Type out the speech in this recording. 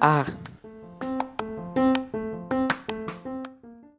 ach,